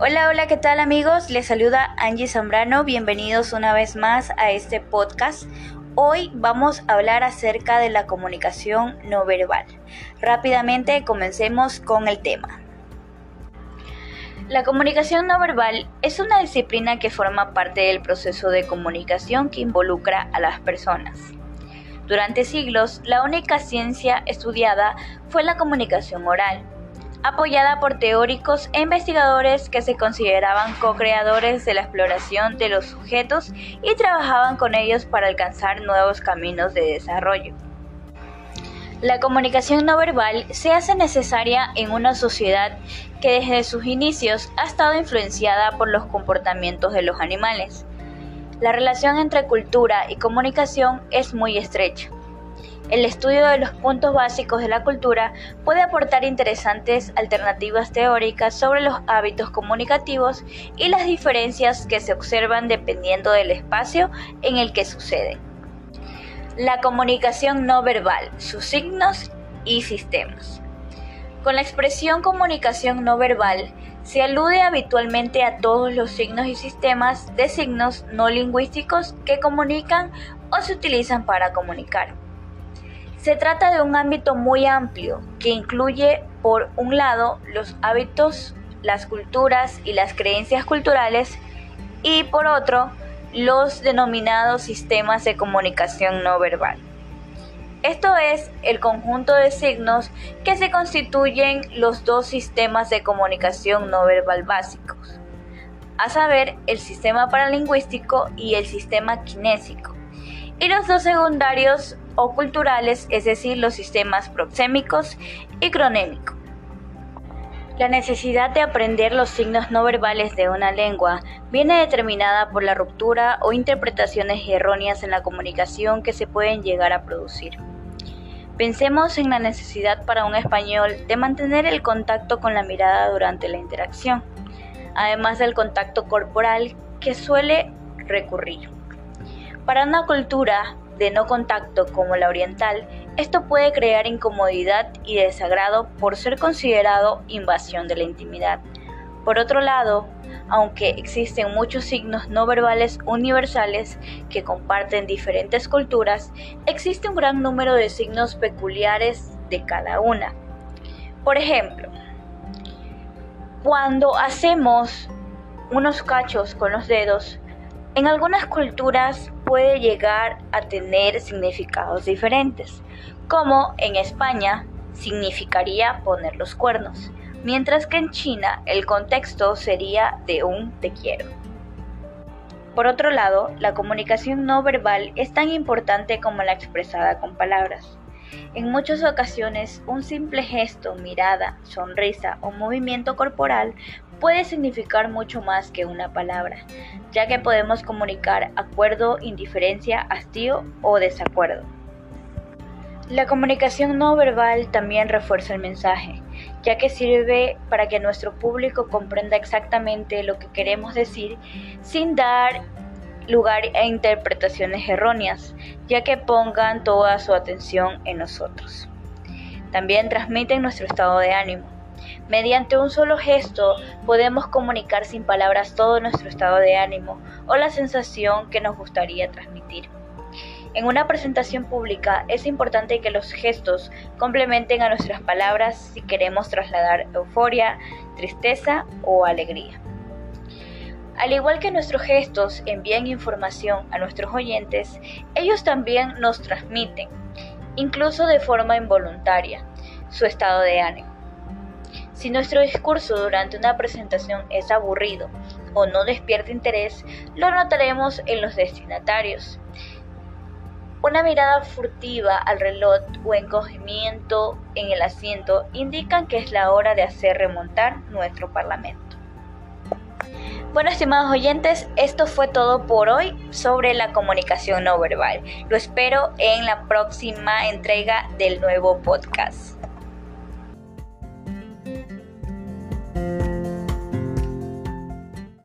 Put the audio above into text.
Hola, hola, ¿qué tal amigos? Les saluda Angie Zambrano, bienvenidos una vez más a este podcast. Hoy vamos a hablar acerca de la comunicación no verbal. Rápidamente comencemos con el tema. La comunicación no verbal es una disciplina que forma parte del proceso de comunicación que involucra a las personas. Durante siglos, la única ciencia estudiada fue la comunicación oral apoyada por teóricos e investigadores que se consideraban co-creadores de la exploración de los sujetos y trabajaban con ellos para alcanzar nuevos caminos de desarrollo. La comunicación no verbal se hace necesaria en una sociedad que desde sus inicios ha estado influenciada por los comportamientos de los animales. La relación entre cultura y comunicación es muy estrecha. El estudio de los puntos básicos de la cultura puede aportar interesantes alternativas teóricas sobre los hábitos comunicativos y las diferencias que se observan dependiendo del espacio en el que sucede. La comunicación no verbal, sus signos y sistemas. Con la expresión comunicación no verbal se alude habitualmente a todos los signos y sistemas de signos no lingüísticos que comunican o se utilizan para comunicar. Se trata de un ámbito muy amplio que incluye, por un lado, los hábitos, las culturas y las creencias culturales y, por otro, los denominados sistemas de comunicación no verbal. Esto es el conjunto de signos que se constituyen los dos sistemas de comunicación no verbal básicos, a saber, el sistema paralingüístico y el sistema kinésico, y los dos secundarios o culturales, es decir, los sistemas proxémicos y cronémicos. La necesidad de aprender los signos no verbales de una lengua viene determinada por la ruptura o interpretaciones erróneas en la comunicación que se pueden llegar a producir. Pensemos en la necesidad para un español de mantener el contacto con la mirada durante la interacción, además del contacto corporal que suele recurrir. Para una cultura, de no contacto como la oriental, esto puede crear incomodidad y desagrado por ser considerado invasión de la intimidad. Por otro lado, aunque existen muchos signos no verbales universales que comparten diferentes culturas, existe un gran número de signos peculiares de cada una. Por ejemplo, cuando hacemos unos cachos con los dedos, en algunas culturas puede llegar a tener significados diferentes, como en España significaría poner los cuernos, mientras que en China el contexto sería de un te quiero. Por otro lado, la comunicación no verbal es tan importante como la expresada con palabras. En muchas ocasiones, un simple gesto, mirada, sonrisa o movimiento corporal puede significar mucho más que una palabra, ya que podemos comunicar acuerdo, indiferencia, hastío o desacuerdo. La comunicación no verbal también refuerza el mensaje, ya que sirve para que nuestro público comprenda exactamente lo que queremos decir sin dar lugar a interpretaciones erróneas, ya que pongan toda su atención en nosotros. También transmiten nuestro estado de ánimo. Mediante un solo gesto podemos comunicar sin palabras todo nuestro estado de ánimo o la sensación que nos gustaría transmitir. En una presentación pública es importante que los gestos complementen a nuestras palabras si queremos trasladar euforia, tristeza o alegría. Al igual que nuestros gestos envían información a nuestros oyentes, ellos también nos transmiten, incluso de forma involuntaria, su estado de ánimo. Si nuestro discurso durante una presentación es aburrido o no despierta interés, lo notaremos en los destinatarios. Una mirada furtiva al reloj o encogimiento en el asiento indican que es la hora de hacer remontar nuestro parlamento. Bueno, estimados oyentes, esto fue todo por hoy sobre la comunicación no verbal. Lo espero en la próxima entrega del nuevo podcast.